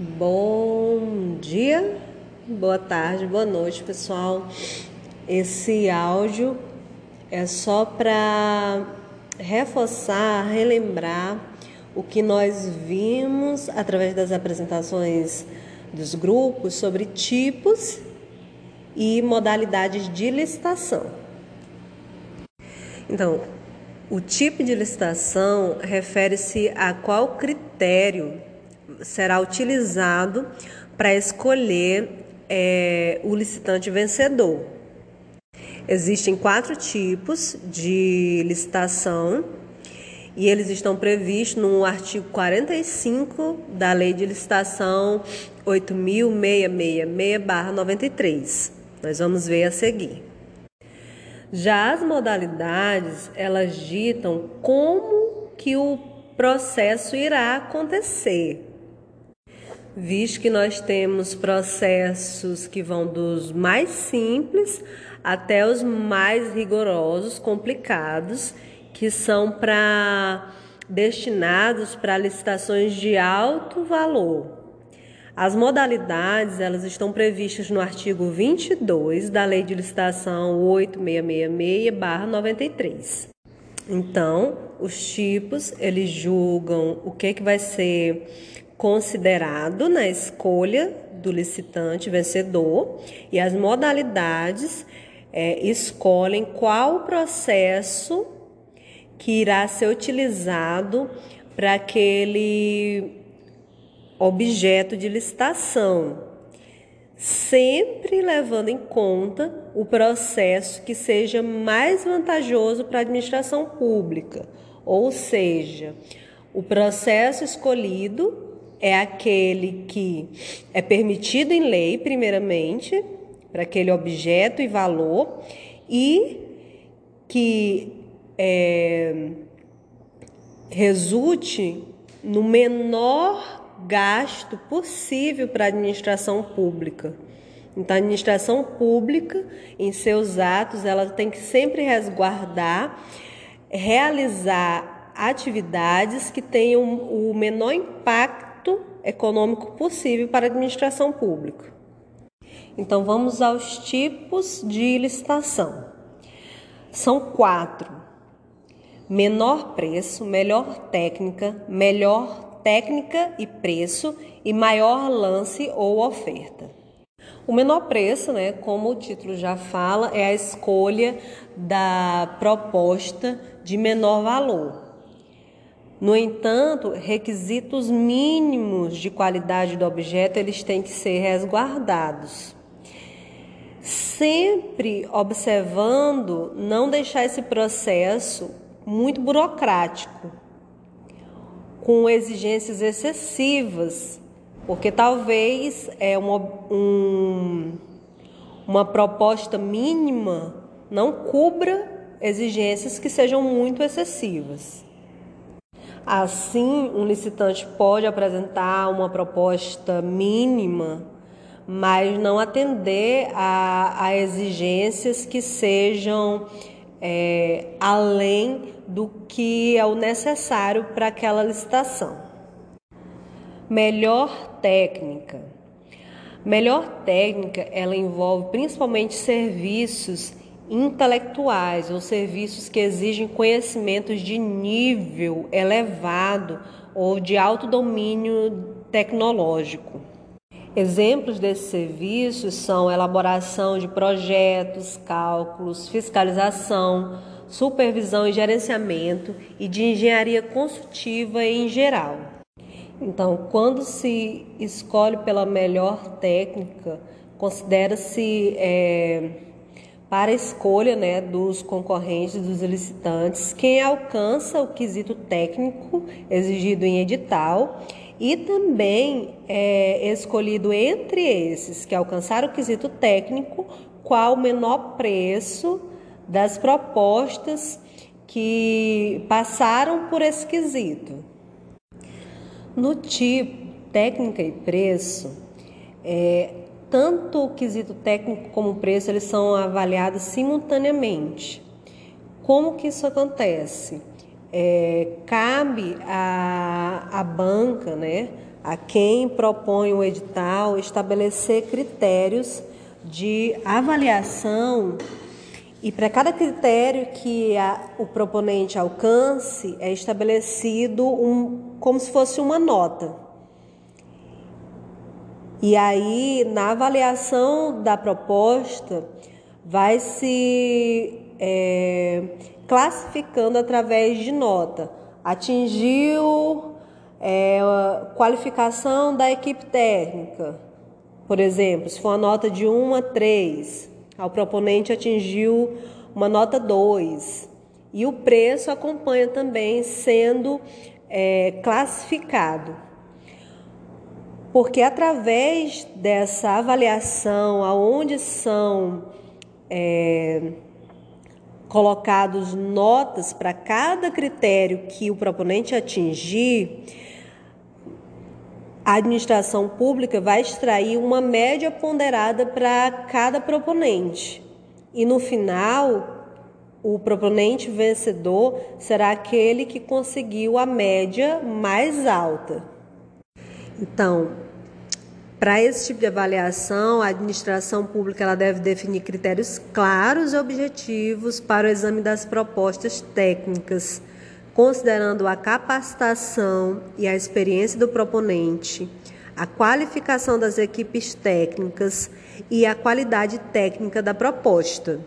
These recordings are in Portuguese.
Bom dia, boa tarde, boa noite, pessoal. Esse áudio é só para reforçar, relembrar o que nós vimos através das apresentações dos grupos sobre tipos e modalidades de licitação. Então, o tipo de licitação refere-se a qual critério será utilizado para escolher é, o licitante vencedor. Existem quatro tipos de licitação e eles estão previstos no artigo 45 da Lei de Licitação 8.666-93. Nós vamos ver a seguir. Já as modalidades, elas ditam como que o processo irá acontecer. Visto que nós temos processos que vão dos mais simples até os mais rigorosos, complicados, que são para destinados para licitações de alto valor. As modalidades, elas estão previstas no artigo 22 da Lei de Licitação 8666/93. Então, os tipos, eles julgam o que que vai ser considerado na escolha do licitante vencedor e as modalidades é, escolhem qual processo que irá ser utilizado para aquele objeto de licitação, sempre levando em conta o processo que seja mais vantajoso para a administração pública, ou seja, o processo escolhido é aquele que é permitido em lei, primeiramente, para aquele objeto e valor, e que é, resulte no menor gasto possível para a administração pública. Então, a administração pública, em seus atos, ela tem que sempre resguardar, realizar atividades que tenham o menor impacto econômico possível para a administração pública. Então, vamos aos tipos de licitação. São quatro: menor preço, melhor técnica, melhor técnica e preço e maior lance ou oferta. O menor preço, né, como o título já fala, é a escolha da proposta de menor valor. No entanto, requisitos mínimos de qualidade do objeto eles têm que ser resguardados. Sempre observando não deixar esse processo muito burocrático, com exigências excessivas, porque talvez é uma, um, uma proposta mínima não cubra exigências que sejam muito excessivas. Assim, um licitante pode apresentar uma proposta mínima, mas não atender a, a exigências que sejam é, além do que é o necessário para aquela licitação. Melhor técnica. Melhor técnica, ela envolve principalmente serviços intelectuais ou serviços que exigem conhecimentos de nível elevado ou de alto domínio tecnológico. Exemplos desses serviços são elaboração de projetos, cálculos, fiscalização, supervisão e gerenciamento e de engenharia construtiva em geral. Então, quando se escolhe pela melhor técnica, considera-se é, para a escolha né, dos concorrentes, dos licitantes, quem alcança o quesito técnico exigido em edital e também é escolhido entre esses que alcançaram o quesito técnico qual o menor preço das propostas que passaram por esse quesito. No tipo técnica e preço, é, tanto o quesito técnico como o preço eles são avaliados simultaneamente. Como que isso acontece? é, cabe à, banca, né, a quem propõe o edital estabelecer critérios de avaliação e para cada critério que a, o proponente alcance é estabelecido um, como se fosse uma nota. E aí, na avaliação da proposta, vai se é, classificando através de nota. Atingiu é, qualificação da equipe técnica, por exemplo, se for uma nota de 1 a 3, o proponente atingiu uma nota 2. E o preço acompanha também sendo é, classificado. Porque através dessa avaliação, aonde são é, colocados notas para cada critério que o proponente atingir, a administração pública vai extrair uma média ponderada para cada proponente. E no final, o proponente vencedor será aquele que conseguiu a média mais alta. Então, para esse tipo de avaliação, a administração pública ela deve definir critérios claros e objetivos para o exame das propostas técnicas, considerando a capacitação e a experiência do proponente, a qualificação das equipes técnicas e a qualidade técnica da proposta.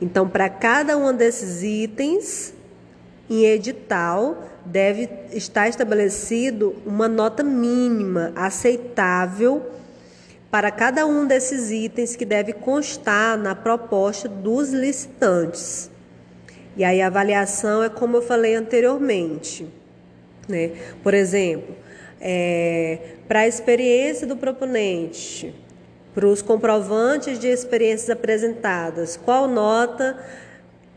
Então, para cada um desses itens, em edital, deve estar estabelecido uma nota mínima aceitável para cada um desses itens que deve constar na proposta dos licitantes. E aí a avaliação é como eu falei anteriormente, né? Por exemplo, é, para a experiência do proponente, para os comprovantes de experiências apresentadas, qual nota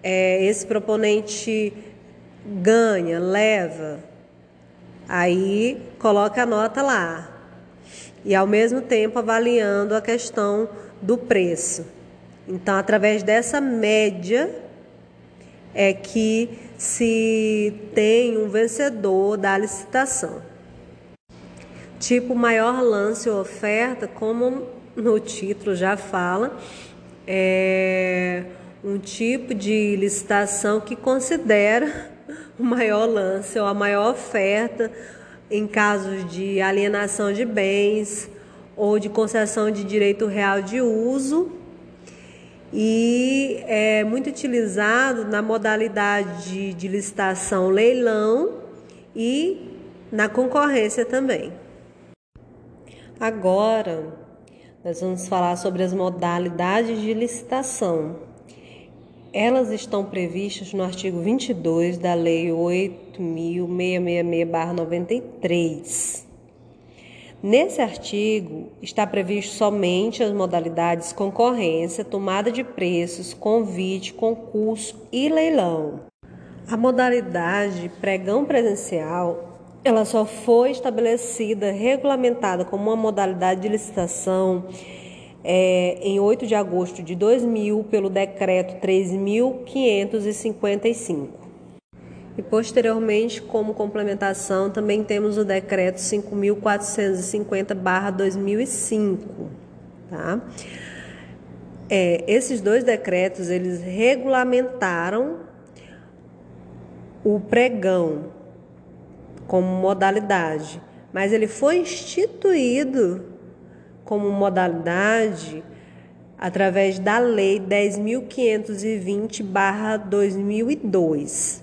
é, esse proponente ganha, leva, aí coloca a nota lá. E ao mesmo tempo avaliando a questão do preço. Então, através dessa média é que se tem um vencedor da licitação. Tipo maior lance ou oferta, como no título já fala, é um tipo de licitação que considera o maior lance ou a maior oferta em casos de alienação de bens ou de concessão de direito real de uso e é muito utilizado na modalidade de licitação leilão e na concorrência também. Agora, nós vamos falar sobre as modalidades de licitação. Elas estão previstas no artigo 22 da Lei 8.666-93. Nesse artigo está previsto somente as modalidades concorrência, tomada de preços, convite, concurso e leilão. A modalidade pregão presencial, ela só foi estabelecida, regulamentada como uma modalidade de licitação é, em 8 de agosto de 2000 pelo decreto 3.555. E posteriormente, como complementação, também temos o decreto 5.450/2005, tá? É, esses dois decretos eles regulamentaram o pregão como modalidade, mas ele foi instituído como modalidade através da Lei 10.520-2002.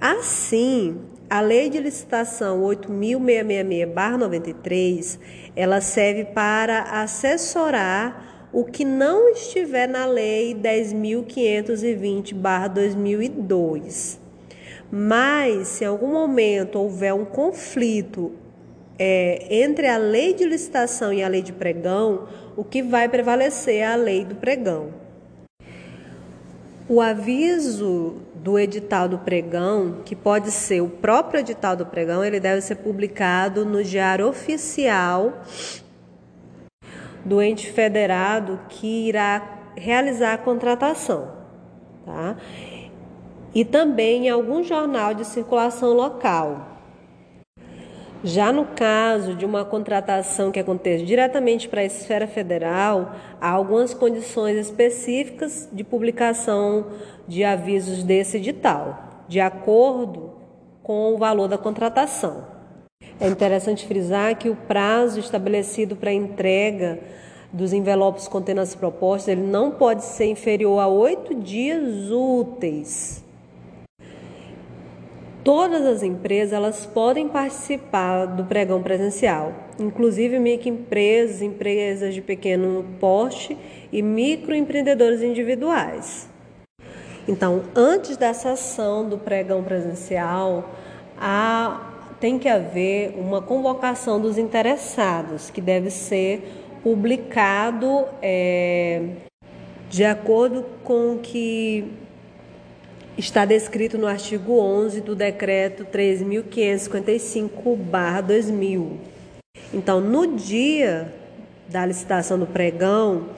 Assim, a Lei de Licitação 8.666-93, ela serve para assessorar o que não estiver na Lei 10.520-2002. Mas, se em algum momento houver um conflito é, entre a lei de licitação e a lei de pregão, o que vai prevalecer é a lei do pregão. O aviso do edital do pregão, que pode ser o próprio edital do pregão, ele deve ser publicado no Diário Oficial do ente federado que irá realizar a contratação, tá? E também em algum jornal de circulação local. Já no caso de uma contratação que aconteça diretamente para a esfera federal, há algumas condições específicas de publicação de avisos desse edital, de acordo com o valor da contratação. É interessante frisar que o prazo estabelecido para entrega dos envelopes contendo as propostas ele não pode ser inferior a oito dias úteis Todas as empresas elas podem participar do pregão presencial, inclusive microempresas, empresas de pequeno porte e microempreendedores individuais. Então, antes dessa ação do pregão presencial, há, tem que haver uma convocação dos interessados, que deve ser publicado é, de acordo com o que está descrito no artigo 11 do decreto 3555/2000. Então, no dia da licitação do pregão,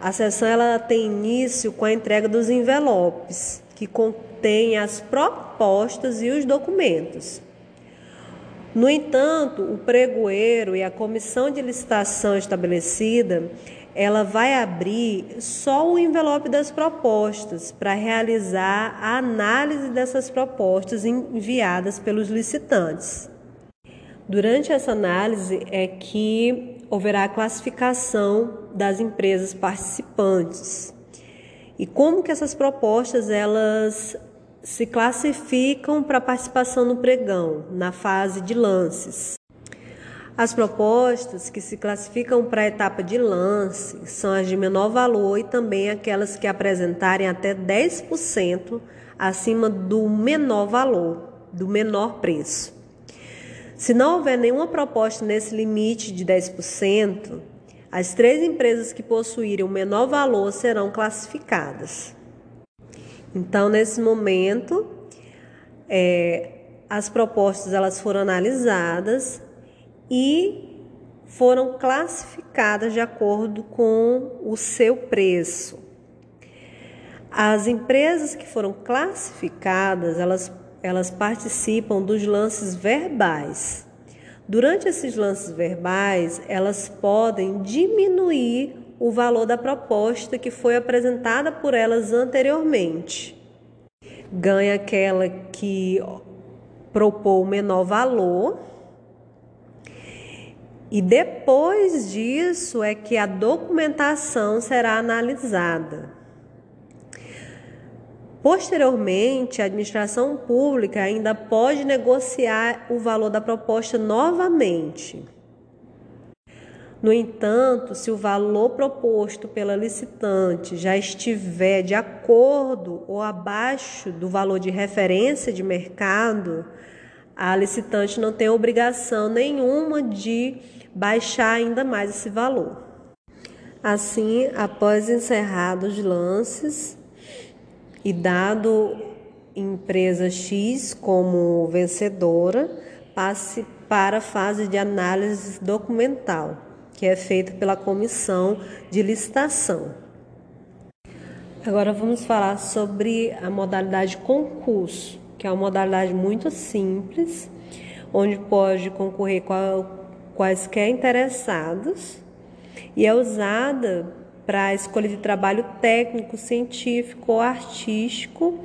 a sessão ela tem início com a entrega dos envelopes, que contém as propostas e os documentos. No entanto, o pregoeiro e a comissão de licitação estabelecida ela vai abrir só o envelope das propostas para realizar a análise dessas propostas enviadas pelos licitantes. Durante essa análise é que haverá a classificação das empresas participantes. E como que essas propostas elas se classificam para participação no pregão, na fase de lances. As propostas que se classificam para a etapa de lance são as de menor valor e também aquelas que apresentarem até 10% acima do menor valor, do menor preço. Se não houver nenhuma proposta nesse limite de 10%, as três empresas que possuírem o menor valor serão classificadas. Então, nesse momento, é, as propostas elas foram analisadas e foram classificadas de acordo com o seu preço. As empresas que foram classificadas, elas, elas participam dos lances verbais. Durante esses lances verbais, elas podem diminuir o valor da proposta que foi apresentada por elas anteriormente. Ganha aquela que propôs o menor valor e depois disso é que a documentação será analisada. Posteriormente, a administração pública ainda pode negociar o valor da proposta novamente. No entanto, se o valor proposto pela licitante já estiver de acordo ou abaixo do valor de referência de mercado, a licitante não tem obrigação nenhuma de baixar ainda mais esse valor. Assim, após encerrados os lances e dado empresa X como vencedora, passe para a fase de análise documental, que é feita pela comissão de licitação. Agora vamos falar sobre a modalidade concurso, que é uma modalidade muito simples, onde pode concorrer quaisquer interessados e é usada para a escolha de trabalho técnico, científico ou artístico,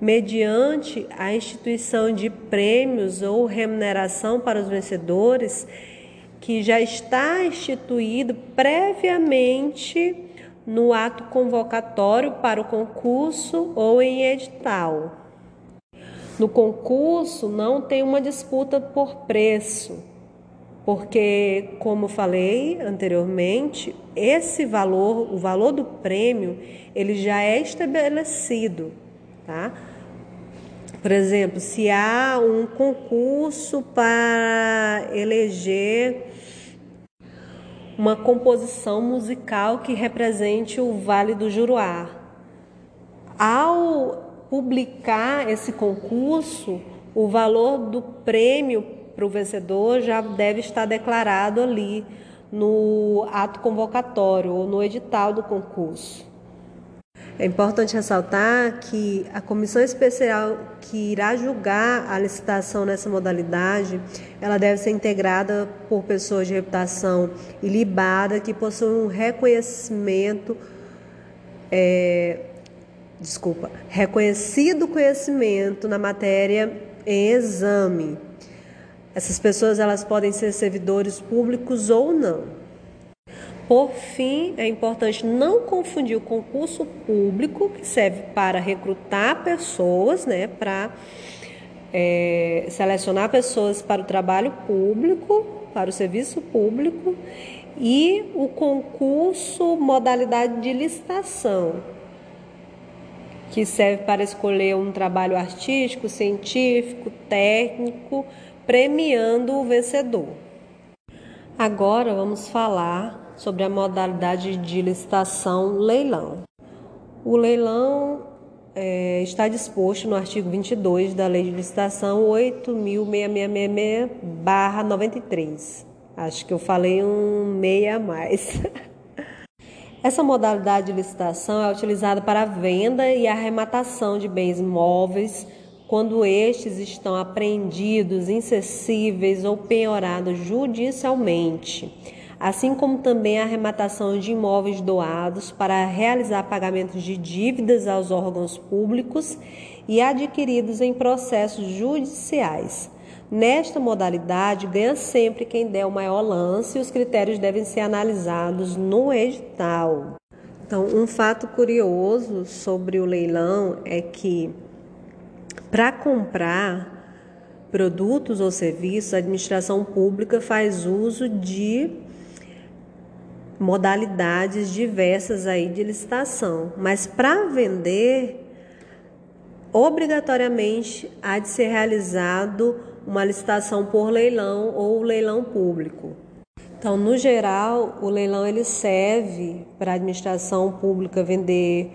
mediante a instituição de prêmios ou remuneração para os vencedores, que já está instituído previamente no ato convocatório para o concurso ou em edital. No concurso não tem uma disputa por preço, porque, como falei anteriormente, esse valor, o valor do prêmio, ele já é estabelecido, tá? Por exemplo, se há um concurso para eleger uma composição musical que represente o Vale do Juruá. Ao publicar esse concurso, o valor do prêmio para o vencedor já deve estar declarado ali no ato convocatório ou no edital do concurso. É importante ressaltar que a comissão especial que irá julgar a licitação nessa modalidade, ela deve ser integrada por pessoas de reputação ilibada que possuem um reconhecimento, é, desculpa, reconhecido conhecimento na matéria em exame. Essas pessoas elas podem ser servidores públicos ou não. Por fim, é importante não confundir o concurso público, que serve para recrutar pessoas, né, para é, selecionar pessoas para o trabalho público, para o serviço público, e o concurso modalidade de licitação, que serve para escolher um trabalho artístico, científico, técnico, premiando o vencedor. Agora vamos falar sobre a modalidade de licitação leilão. O leilão é, está disposto no artigo 22 da Lei de Licitação 8.6666-93. Acho que eu falei um meia a mais. Essa modalidade de licitação é utilizada para a venda e arrematação de bens móveis quando estes estão apreendidos, incessíveis ou penhorados judicialmente assim como também a arrematação de imóveis doados para realizar pagamentos de dívidas aos órgãos públicos e adquiridos em processos judiciais. Nesta modalidade, ganha sempre quem der o maior lance e os critérios devem ser analisados no edital. Então, um fato curioso sobre o leilão é que para comprar produtos ou serviços, a administração pública faz uso de modalidades diversas aí de licitação, mas para vender obrigatoriamente há de ser realizado uma licitação por leilão ou leilão público. Então, no geral, o leilão ele serve para a administração pública vender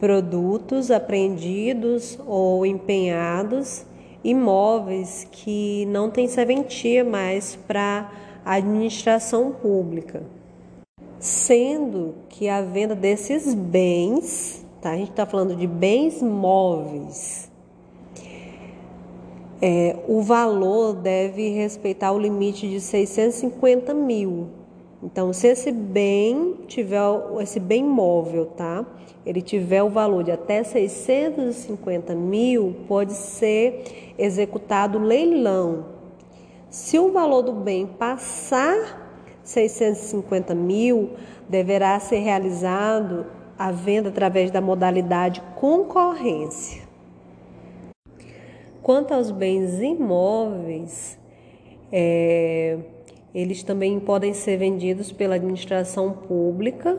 produtos apreendidos ou empenhados, imóveis que não têm serventia mais para a administração pública sendo que a venda desses bens, tá? A gente está falando de bens móveis. É, o valor deve respeitar o limite de 650 mil. Então, se esse bem tiver esse bem móvel, tá? Ele tiver o valor de até 650 mil, pode ser executado leilão. Se o valor do bem passar 650 mil, deverá ser realizado a venda através da modalidade concorrência. Quanto aos bens imóveis, é, eles também podem ser vendidos pela administração pública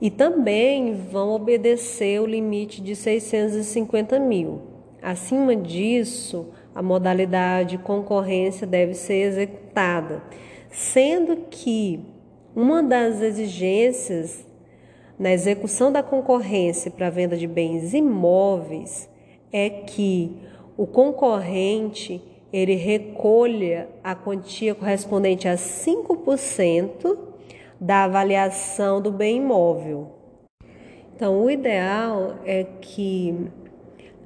e também vão obedecer o limite de 650 mil. Acima disso, a modalidade concorrência deve ser executada sendo que uma das exigências na execução da concorrência para a venda de bens imóveis é que o concorrente ele recolha a quantia correspondente a 5% da avaliação do bem imóvel. Então, o ideal é que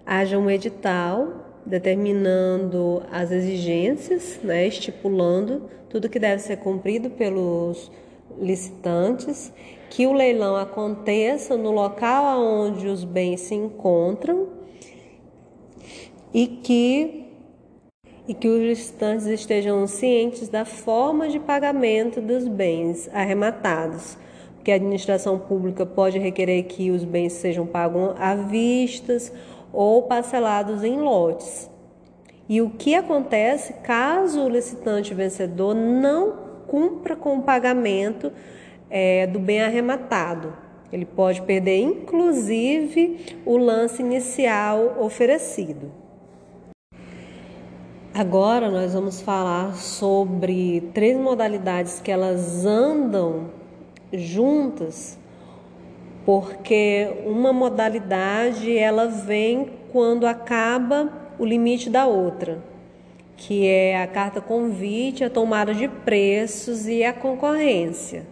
haja um edital determinando as exigências, né, estipulando tudo que deve ser cumprido pelos licitantes, que o leilão aconteça no local onde os bens se encontram e que e que os licitantes estejam cientes da forma de pagamento dos bens arrematados, porque a administração pública pode requerer que os bens sejam pagos à vistas ou parcelados em lotes. E o que acontece caso o licitante vencedor não cumpra com o pagamento é, do bem arrematado? Ele pode perder, inclusive, o lance inicial oferecido. Agora nós vamos falar sobre três modalidades que elas andam juntas porque uma modalidade ela vem quando acaba o limite da outra, que é a carta convite, a tomada de preços e a concorrência.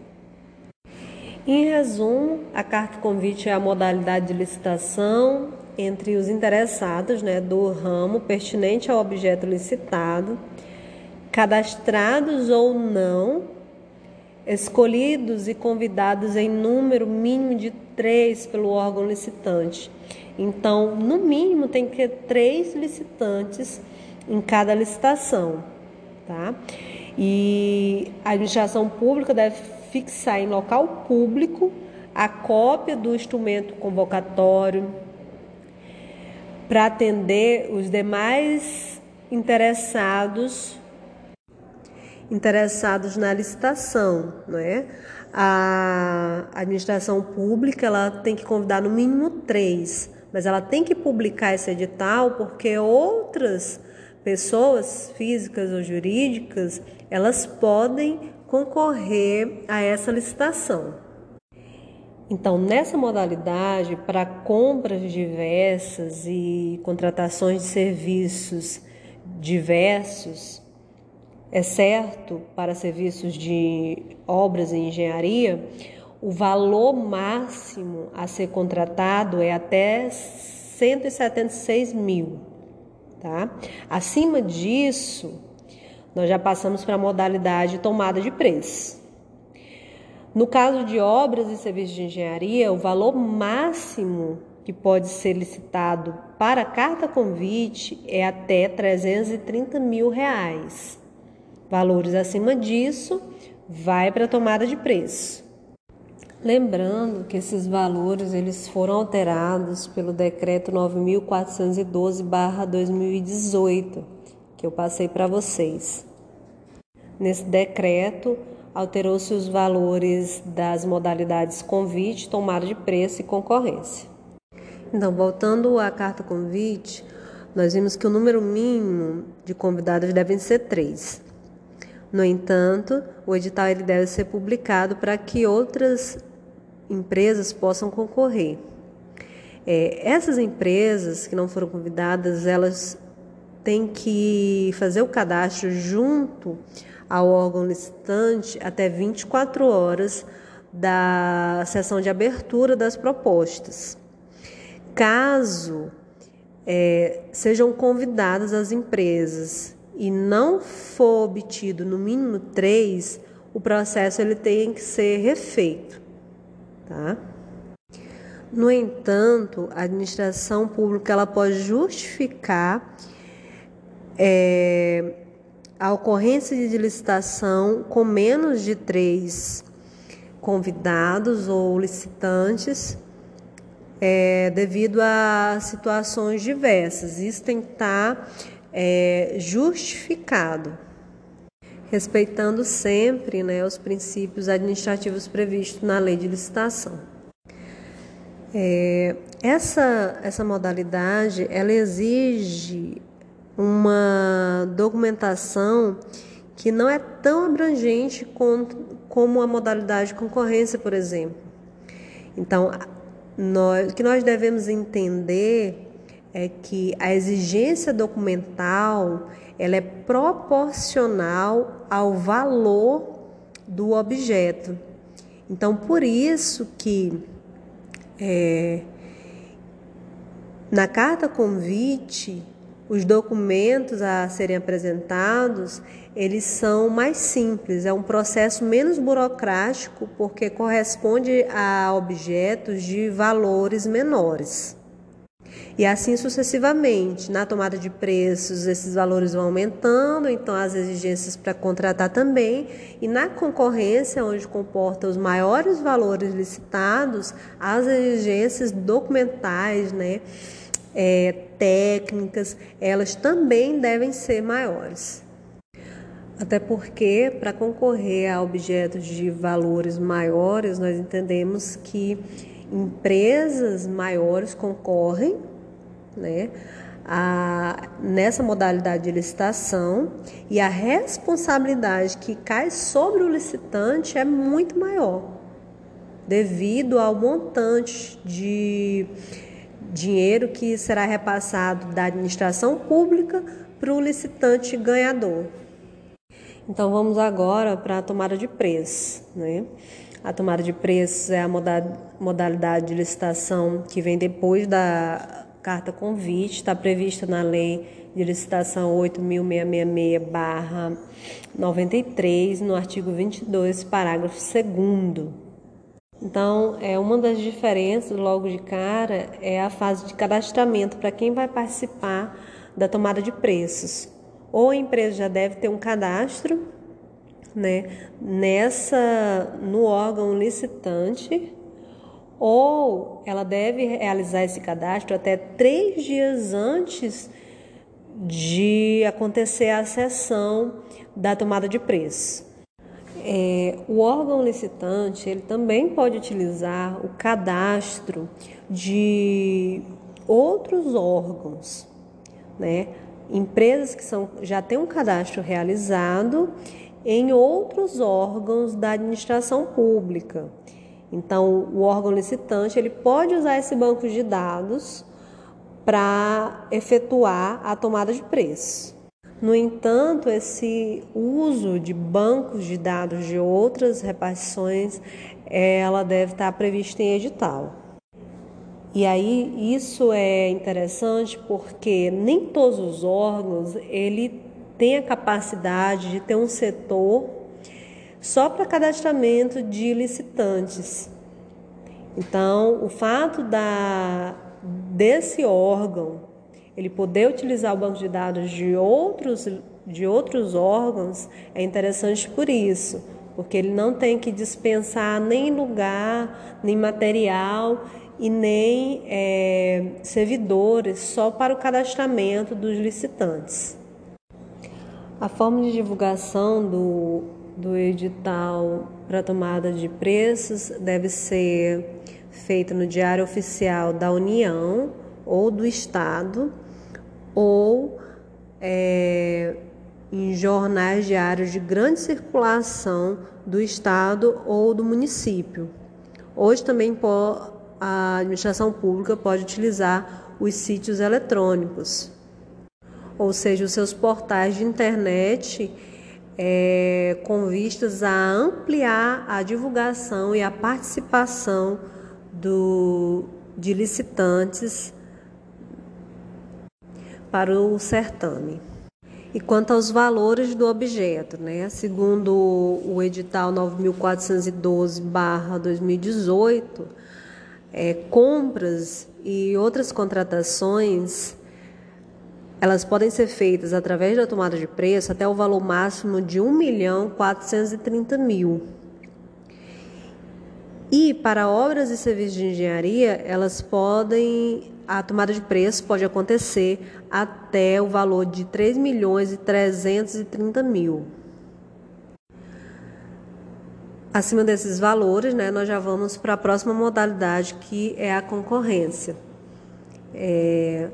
Em resumo, a carta convite é a modalidade de licitação entre os interessados né, do ramo pertinente ao objeto licitado, cadastrados ou não, escolhidos e convidados em número mínimo de três pelo órgão licitante. Então, no mínimo, tem que ter três licitantes em cada licitação, tá? E a administração pública deve fixar em local público a cópia do instrumento convocatório para atender os demais interessados interessados na licitação, não é? A administração pública ela tem que convidar no mínimo três, mas ela tem que publicar esse edital porque outras pessoas físicas ou jurídicas elas podem concorrer a essa licitação. Então, nessa modalidade, para compras diversas e contratações de serviços diversos, exceto para serviços de obras e engenharia, o valor máximo a ser contratado é até 176 mil. Tá? Acima disso, nós já passamos para a modalidade tomada de preço. No caso de obras e serviços de engenharia, o valor máximo que pode ser licitado para carta convite é até 330 mil reais. Valores acima disso, vai para a tomada de preço. Lembrando que esses valores eles foram alterados pelo decreto 9412/2018 que eu passei para vocês. Nesse decreto, alterou-se os valores das modalidades convite, tomada de preço e concorrência. Então, voltando à carta convite, nós vimos que o número mínimo de convidados devem ser três. No entanto, o edital ele deve ser publicado para que outras empresas possam concorrer. É, essas empresas que não foram convidadas, elas tem que fazer o cadastro junto ao órgão licitante até 24 horas da sessão de abertura das propostas. Caso é, sejam convidadas as empresas e não for obtido no mínimo três, o processo ele tem que ser refeito, tá? No entanto, a administração pública ela pode justificar é, a ocorrência de licitação com menos de três convidados ou licitantes é, devido a situações diversas. Isso tem que estar é, justificado, respeitando sempre né, os princípios administrativos previstos na lei de licitação. É, essa, essa modalidade ela exige uma documentação que não é tão abrangente como a modalidade de concorrência, por exemplo. Então, nós, o que nós devemos entender é que a exigência documental ela é proporcional ao valor do objeto. Então, por isso que é, na carta convite os documentos a serem apresentados, eles são mais simples, é um processo menos burocrático porque corresponde a objetos de valores menores. E assim sucessivamente, na tomada de preços, esses valores vão aumentando, então as exigências para contratar também, e na concorrência, onde comporta os maiores valores licitados, as exigências documentais, né? É, técnicas, elas também devem ser maiores. Até porque, para concorrer a objetos de valores maiores, nós entendemos que empresas maiores concorrem né, a, nessa modalidade de licitação e a responsabilidade que cai sobre o licitante é muito maior, devido ao montante de dinheiro que será repassado da administração pública para o licitante ganhador. Então vamos agora para a tomada de preço. Né? A tomada de preços é a modalidade de licitação que vem depois da carta convite, está prevista na lei de licitação 8.666-93, no artigo 22, parágrafo 2 então, é uma das diferenças logo de cara é a fase de cadastramento para quem vai participar da tomada de preços. Ou a empresa já deve ter um cadastro, né, nessa no órgão licitante, ou ela deve realizar esse cadastro até três dias antes de acontecer a sessão da tomada de preço. É, o órgão licitante ele também pode utilizar o cadastro de outros órgãos, né? Empresas que são, já têm um cadastro realizado em outros órgãos da administração pública. Então, o órgão licitante ele pode usar esse banco de dados para efetuar a tomada de preço. No entanto, esse uso de bancos de dados de outras repartições, ela deve estar prevista em edital. E aí isso é interessante porque nem todos os órgãos ele tem a capacidade de ter um setor só para cadastramento de licitantes. Então, o fato da desse órgão ele poder utilizar o banco de dados de outros, de outros órgãos é interessante por isso, porque ele não tem que dispensar nem lugar, nem material e nem é, servidores só para o cadastramento dos licitantes. A forma de divulgação do, do edital para tomada de preços deve ser feita no Diário Oficial da União ou do Estado ou é, em jornais diários de grande circulação do estado ou do município. Hoje também a administração pública pode utilizar os sítios eletrônicos, ou seja, os seus portais de internet é, com vistas a ampliar a divulgação e a participação do, de licitantes para o certame. E quanto aos valores do objeto, né? segundo o edital 9412-2018, é, compras e outras contratações elas podem ser feitas através da tomada de preço até o valor máximo de R$ 1 milhão 430 mil. E para obras e serviços de engenharia, elas podem a tomada de preço pode acontecer até o valor de 3 milhões e 330 mil. Acima desses valores, né, nós já vamos para a próxima modalidade, que é a concorrência. É,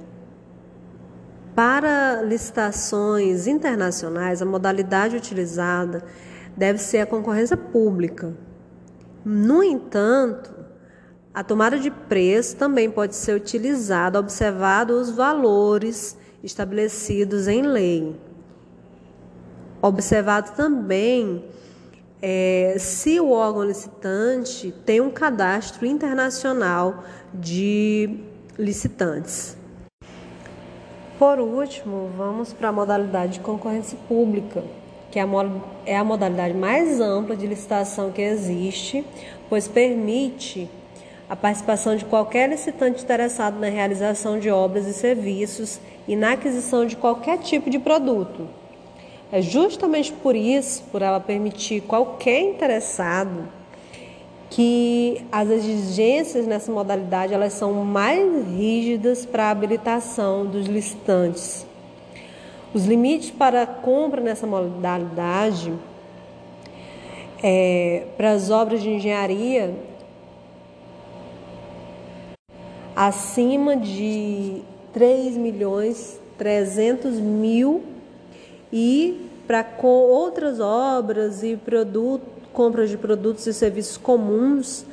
para licitações internacionais, a modalidade utilizada deve ser a concorrência pública. No entanto, a tomada de preço também pode ser utilizada, observado os valores estabelecidos em lei. Observado também é, se o órgão licitante tem um cadastro internacional de licitantes. Por último, vamos para a modalidade de concorrência pública, que é a, é a modalidade mais ampla de licitação que existe, pois permite a participação de qualquer licitante interessado na realização de obras e serviços e na aquisição de qualquer tipo de produto. É justamente por isso, por ela permitir qualquer interessado, que as exigências nessa modalidade elas são mais rígidas para a habilitação dos licitantes. Os limites para a compra nessa modalidade é, para as obras de engenharia acima de 3 milhões 300 mil e para outras obras e produto, compras de produtos e serviços comuns,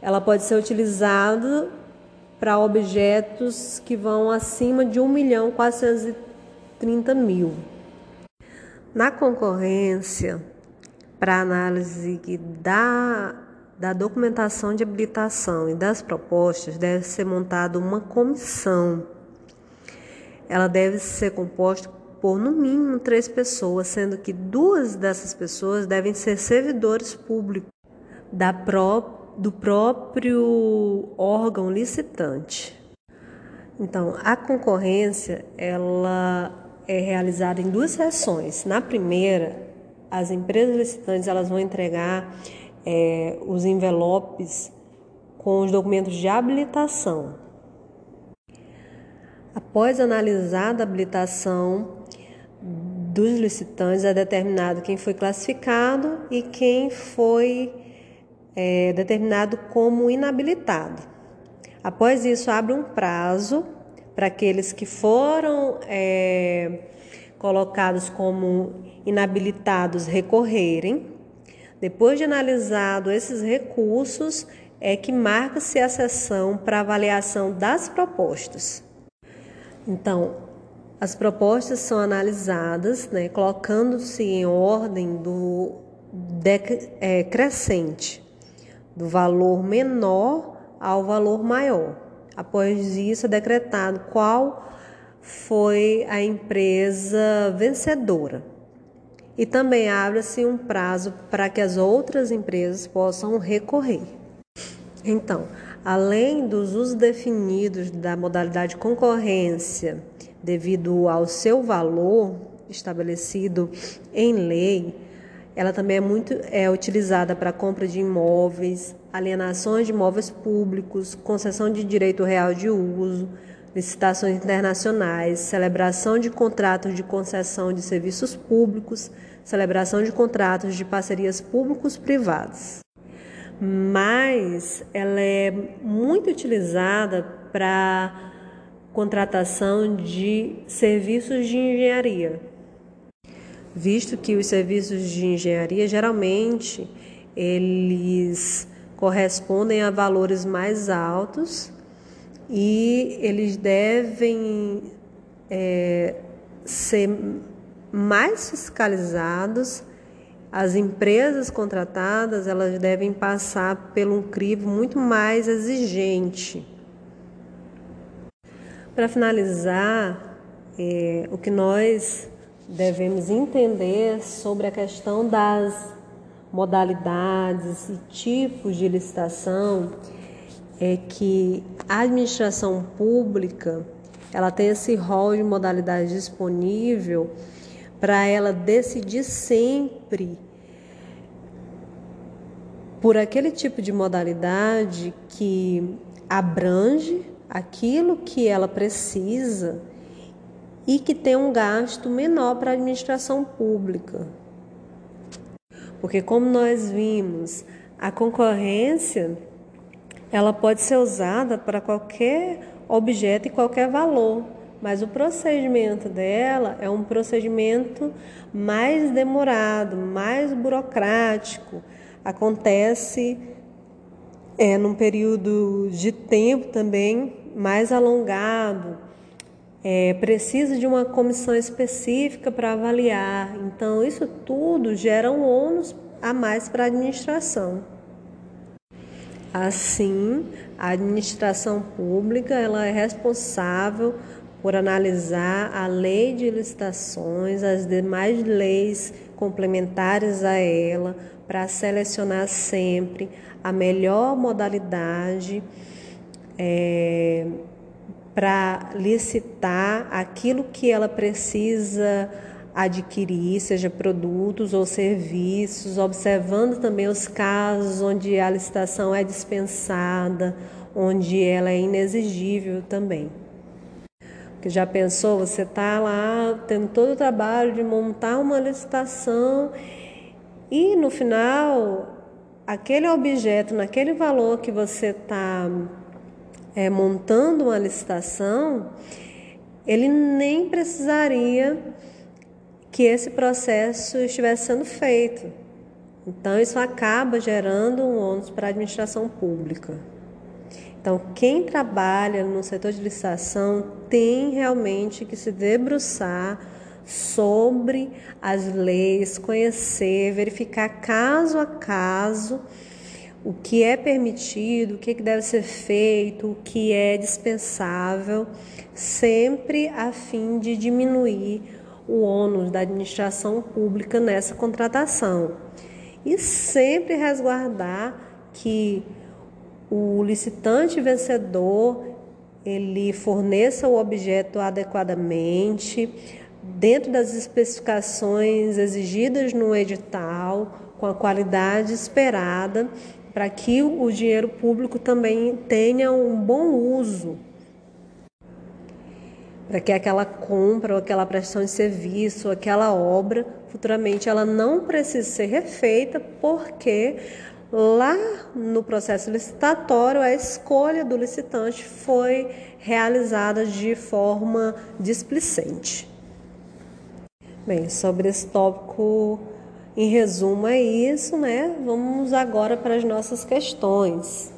ela pode ser utilizada para objetos que vão acima de 1 milhão 430 mil. Na concorrência, para análise da da documentação de habilitação e das propostas, deve ser montada uma comissão. Ela deve ser composta por no mínimo três pessoas, sendo que duas dessas pessoas devem ser servidores públicos da pró do próprio órgão licitante. Então, a concorrência ela é realizada em duas sessões. Na primeira, as empresas licitantes elas vão entregar é, os envelopes com os documentos de habilitação. Após analisada a habilitação dos licitantes, é determinado quem foi classificado e quem foi é, determinado como inabilitado. Após isso, abre um prazo para aqueles que foram é, colocados como inabilitados recorrerem. Depois de analisado esses recursos, é que marca-se a sessão para avaliação das propostas. Então, as propostas são analisadas, né, colocando-se em ordem do é, crescente, do valor menor ao valor maior. Após isso, é decretado qual foi a empresa vencedora. E também abre-se um prazo para que as outras empresas possam recorrer. Então, além dos usos definidos da modalidade concorrência, devido ao seu valor estabelecido em lei, ela também é muito é utilizada para compra de imóveis, alienações de imóveis públicos, concessão de direito real de uso, licitações internacionais, celebração de contratos de concessão de serviços públicos, celebração de contratos de parcerias públicos-privadas. Mas ela é muito utilizada para contratação de serviços de engenharia, visto que os serviços de engenharia geralmente eles correspondem a valores mais altos e eles devem é, ser mais fiscalizados. As empresas contratadas elas devem passar por um crivo muito mais exigente. Para finalizar, é, o que nós devemos entender sobre a questão das modalidades e tipos de licitação é que a administração pública ela tem esse rol de modalidade disponível para ela decidir sempre por aquele tipo de modalidade que abrange aquilo que ela precisa e que tem um gasto menor para a administração pública. Porque como nós vimos, a concorrência ela pode ser usada para qualquer objeto e qualquer valor, mas o procedimento dela é um procedimento mais demorado, mais burocrático. Acontece é, num período de tempo também mais alongado. É, precisa de uma comissão específica para avaliar. Então, isso tudo gera um ônus a mais para a administração. Assim, a administração pública ela é responsável por analisar a lei de licitações, as demais leis complementares a ela, para selecionar sempre a melhor modalidade é, para licitar aquilo que ela precisa adquirir, seja produtos ou serviços, observando também os casos onde a licitação é dispensada, onde ela é inexigível também. Porque já pensou, você está lá tendo todo o trabalho de montar uma licitação e no final aquele objeto, naquele valor que você está é, montando uma licitação, ele nem precisaria que esse processo estivesse sendo feito. Então, isso acaba gerando um ônus para a administração pública. Então, quem trabalha no setor de licitação tem realmente que se debruçar sobre as leis, conhecer, verificar caso a caso o que é permitido, o que deve ser feito, o que é dispensável, sempre a fim de diminuir o ônus da administração pública nessa contratação. E sempre resguardar que o licitante vencedor ele forneça o objeto adequadamente, dentro das especificações exigidas no edital, com a qualidade esperada, para que o dinheiro público também tenha um bom uso para que aquela compra ou aquela prestação de serviço, aquela obra, futuramente ela não precise ser refeita, porque lá no processo licitatório a escolha do licitante foi realizada de forma displicente. Bem, sobre esse tópico, em resumo, é isso, né? Vamos agora para as nossas questões.